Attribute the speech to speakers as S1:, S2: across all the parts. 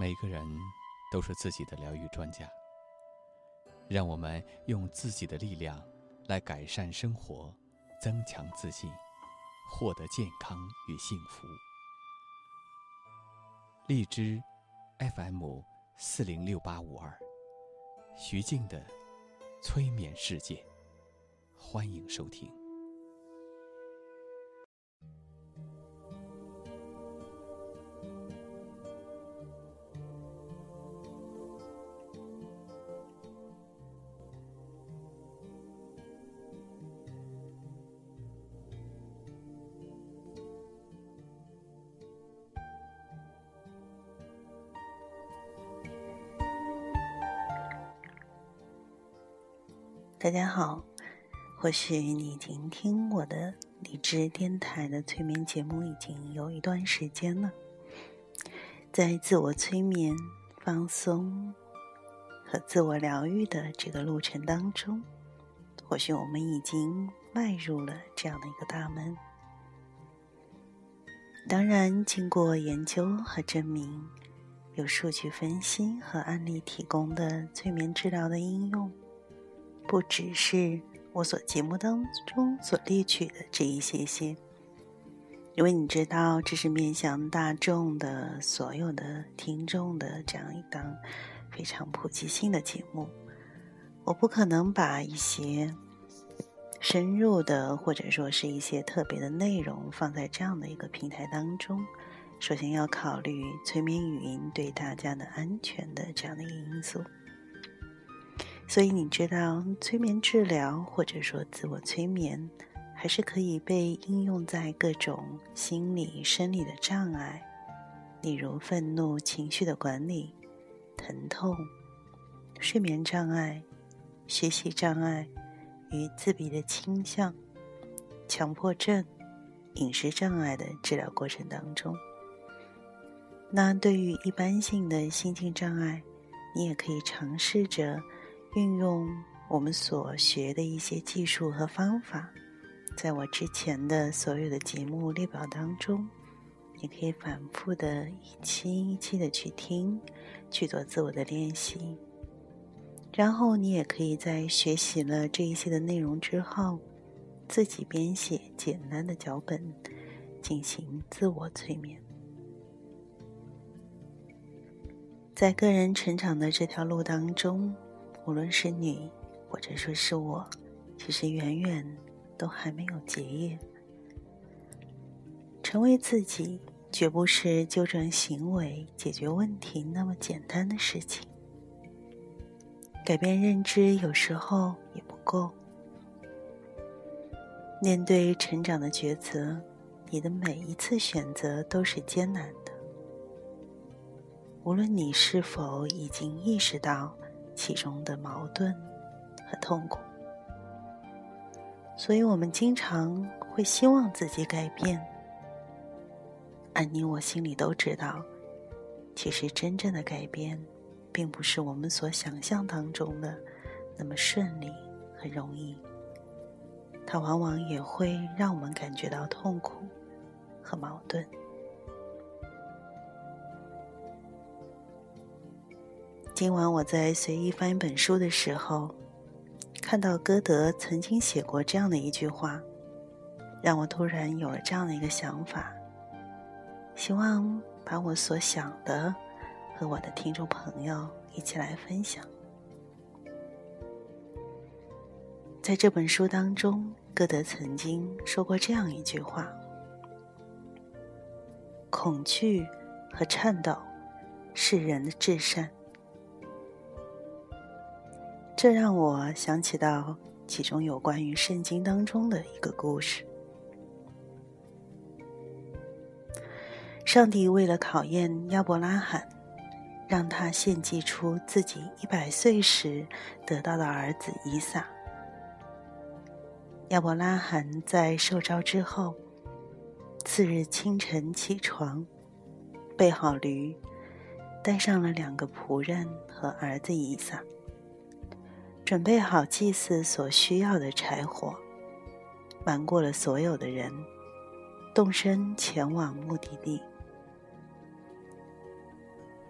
S1: 每个人都是自己的疗愈专家。让我们用自己的力量来改善生活，增强自信，获得健康与幸福。荔枝 FM 四零六八五二，徐静的催眠世界，欢迎收听。
S2: 大家好，或许你已经听我的理智电台的催眠节目已经有一段时间了，在自我催眠、放松和自我疗愈的这个路程当中，或许我们已经迈入了这样的一个大门。当然，经过研究和证明，有数据分析和案例提供的催眠治疗的应用。不只是我所节目当中所列举的这一些些，因为你知道这是面向大众的所有的听众的这样一档非常普及性的节目，我不可能把一些深入的或者说是一些特别的内容放在这样的一个平台当中。首先要考虑催眠语音对大家的安全的这样的一个因素。所以你知道，催眠治疗或者说自我催眠，还是可以被应用在各种心理、生理的障碍，例如愤怒情绪的管理、疼痛、睡眠障碍、学习障碍与自闭的倾向、强迫症、饮食障碍的治疗过程当中。那对于一般性的心境障碍，你也可以尝试着。运用我们所学的一些技术和方法，在我之前的所有的节目列表当中，你可以反复的一期一期的去听，去做自我的练习。然后你也可以在学习了这一些的内容之后，自己编写简单的脚本，进行自我催眠。在个人成长的这条路当中。无论是你，或者说是我，其实远远都还没有结业。成为自己，绝不是纠正行为、解决问题那么简单的事情。改变认知有时候也不够。面对成长的抉择，你的每一次选择都是艰难的。无论你是否已经意识到。其中的矛盾和痛苦，所以我们经常会希望自己改变，而你我心里都知道，其实真正的改变，并不是我们所想象当中的那么顺利和容易，它往往也会让我们感觉到痛苦和矛盾。今晚我在随意翻一本书的时候，看到歌德曾经写过这样的一句话，让我突然有了这样的一个想法，希望把我所想的和我的听众朋友一起来分享。在这本书当中，歌德曾经说过这样一句话：“恐惧和颤抖是人的至善。”这让我想起到其中有关于圣经当中的一个故事。上帝为了考验亚伯拉罕，让他献祭出自己一百岁时得到的儿子以撒。亚伯拉罕在受召之后，次日清晨起床，备好驴，带上了两个仆人和儿子以撒。准备好祭祀所需要的柴火，瞒过了所有的人，动身前往目的地。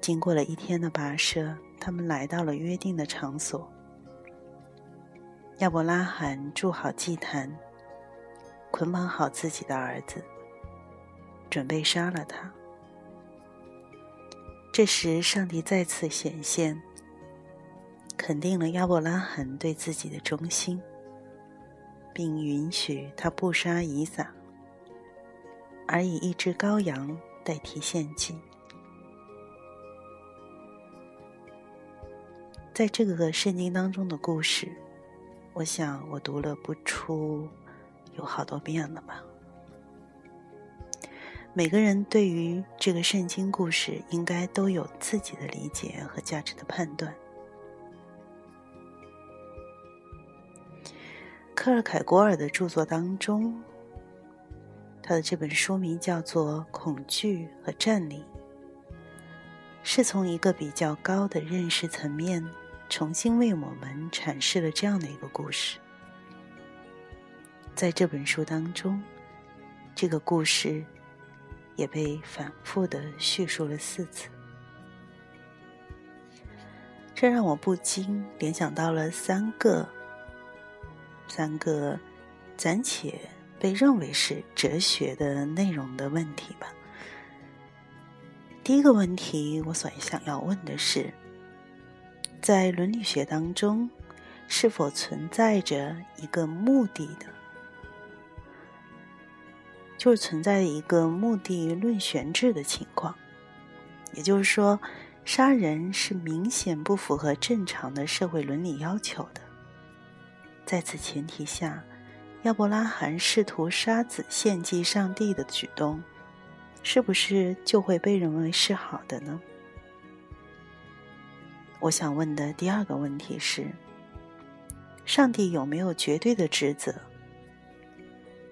S2: 经过了一天的跋涉，他们来到了约定的场所。亚伯拉罕筑好祭坛，捆绑好自己的儿子，准备杀了他。这时，上帝再次显现，肯定了亚伯拉罕对自己的忠心，并允许他不杀以撒，而以一只羔羊代替献祭。在这个圣经当中的故事，我想我读了不出有好多遍了吧。每个人对于这个圣经故事，应该都有自己的理解和价值的判断。特尔凯郭尔的著作当中，他的这本书名叫做《恐惧和占领》，是从一个比较高的认识层面。重新为我们阐释了这样的一个故事。在这本书当中，这个故事也被反复的叙述了四次，这让我不禁联想到了三个三个暂且被认为是哲学的内容的问题吧。第一个问题，我所想要问的是。在伦理学当中，是否存在着一个目的的，就是存在一个目的论悬置的情况？也就是说，杀人是明显不符合正常的社会伦理要求的。在此前提下，亚伯拉罕试图杀子献祭上帝的举动，是不是就会被认为是好的呢？我想问的第二个问题是：上帝有没有绝对的职责？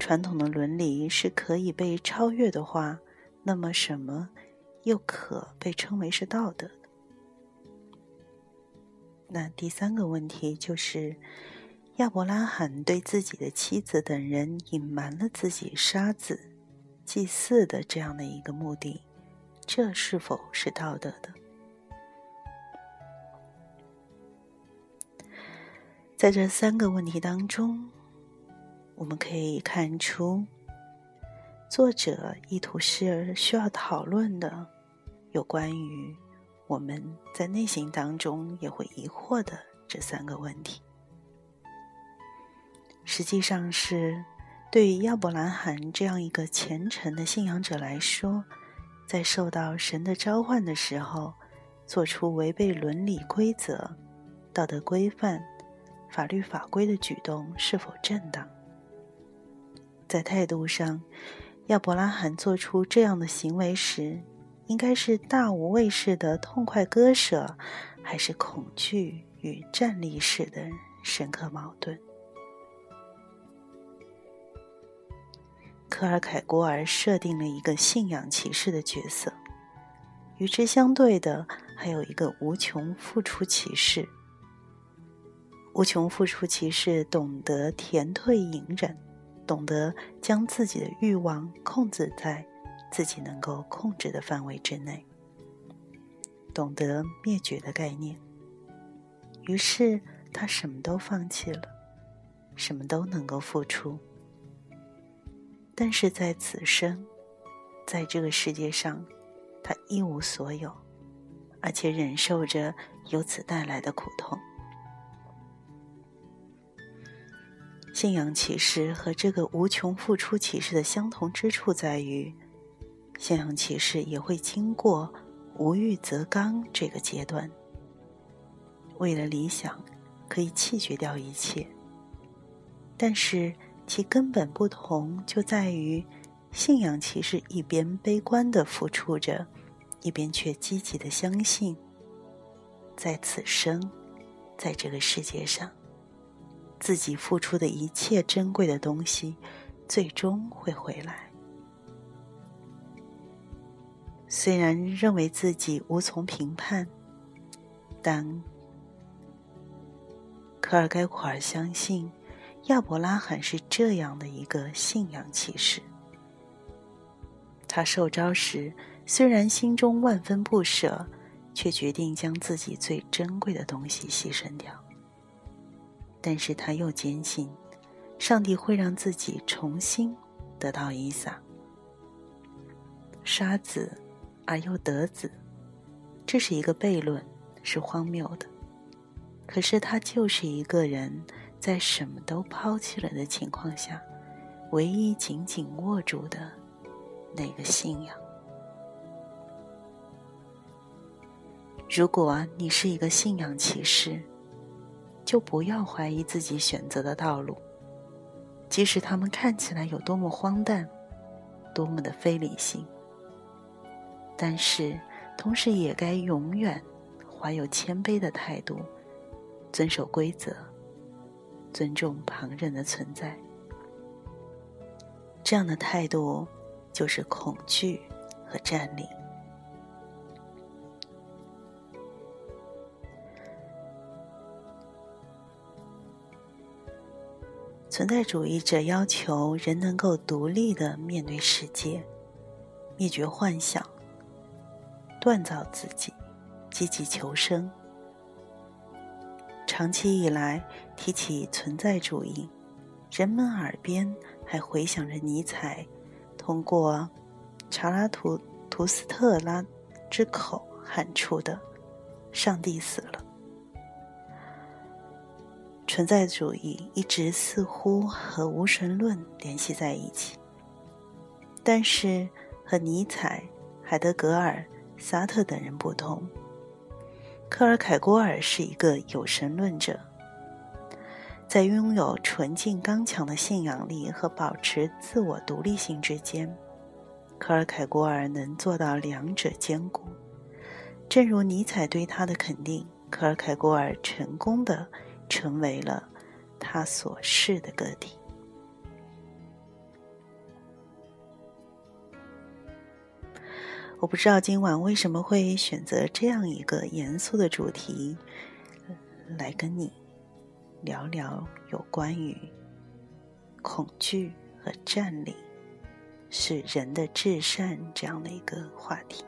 S2: 传统的伦理是可以被超越的话，那么什么又可被称为是道德？那第三个问题就是：亚伯拉罕对自己的妻子等人隐瞒了自己杀子祭祀的这样的一个目的，这是否是道德的？在这三个问题当中，我们可以看出，作者意图是需要讨论的有关于我们在内心当中也会疑惑的这三个问题。实际上是对于亚伯兰罕这样一个虔诚的信仰者来说，在受到神的召唤的时候，做出违背伦理规则、道德规范。法律法规的举动是否正当？在态度上，亚伯拉罕做出这样的行为时，应该是大无畏式的痛快割舍，还是恐惧与站立式的深刻矛盾？特尔凯郭尔设定了一个信仰骑士的角色，与之相对的还有一个无穷付出骑士。无穷付出骑士懂得甜退隐忍，懂得将自己的欲望控制在自己能够控制的范围之内，懂得灭绝的概念。于是他什么都放弃了，什么都能够付出。但是在此生，在这个世界上，他一无所有，而且忍受着由此带来的苦痛。信仰启示和这个无穷付出启示的相同之处在于，信仰启示也会经过无欲则刚这个阶段。为了理想，可以弃绝掉一切。但是其根本不同就在于，信仰其实一边悲观的付出着，一边却积极的相信，在此生，在这个世界上。自己付出的一切珍贵的东西，最终会回来。虽然认为自己无从评判，但科尔盖库尔相信亚伯拉罕是这样的一个信仰骑士。他受招时，虽然心中万分不舍，却决定将自己最珍贵的东西牺牲掉。但是他又坚信，上帝会让自己重新得到伊萨，杀子而又得子，这是一个悖论，是荒谬的。可是他就是一个人在什么都抛弃了的情况下，唯一紧紧握住的那个信仰。如果你是一个信仰骑士，就不要怀疑自己选择的道路，即使他们看起来有多么荒诞，多么的非理性。但是，同时也该永远怀有谦卑的态度。遵守规则，尊重旁人的存在，这样的态度就是恐惧和占领。存在主义者要求人能够独立的面对世界，灭绝幻想，锻造自己，积极求生。长期以来，提起存在主义，人们耳边还回响着尼采通过查拉图图斯特拉之口喊出的“上帝死了”。存在主义一直似乎和无神论联系在一起，但是和尼采、海德格尔、萨特等人不同。科尔凯郭尔是一个有神论者，在拥有纯净刚强的信仰力和保持自我独立性之间，科尔凯郭尔能做到两者兼顾。正如尼采对他的肯定，科尔凯郭尔成功的成为了他所是的个体。我不知道今晚为什么会选择这样一个严肃的主题，来跟你聊聊有关于恐惧和占领是人的至善这样的一个话题。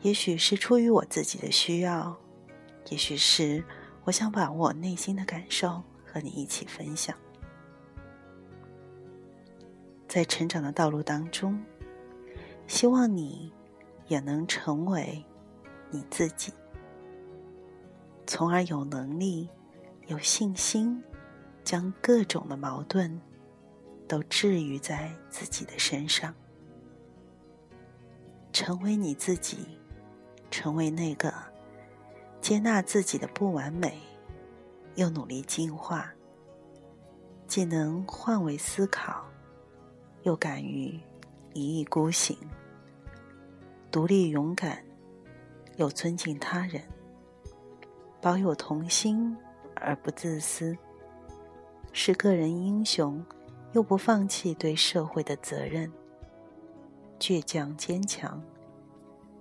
S2: 也许是出于我自己的需要，也许是我想把我内心的感受和你一起分享，在成长的道路当中。希望你也能成为你自己，从而有能力、有信心，将各种的矛盾都治愈在自己的身上，成为你自己，成为那个接纳自己的不完美，又努力进化，既能换位思考，又敢于一意孤行。独立勇敢，又尊敬他人，保有童心而不自私，是个人英雄，又不放弃对社会的责任。倔强坚强，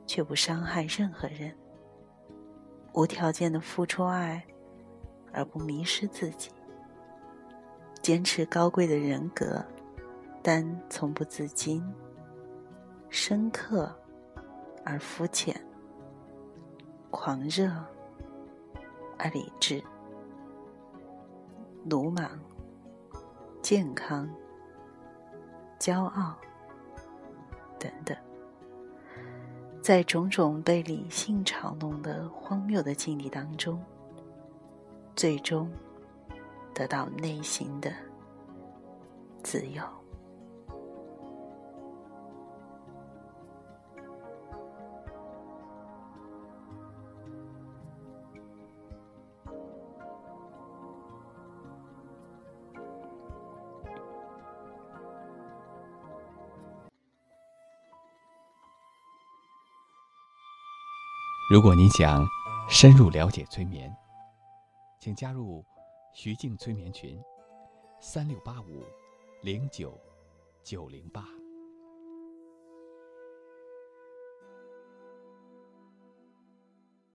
S2: 却不伤害任何人。无条件的付出爱，而不迷失自己。坚持高贵的人格，但从不自禁。深刻。而肤浅，狂热而理智，鲁莽、健康、骄傲等等，在种种被理性嘲弄的荒谬的境地当中，最终得到内心的自由。
S1: 如果你想深入了解催眠，请加入徐静催眠群：三六八五零九九零八。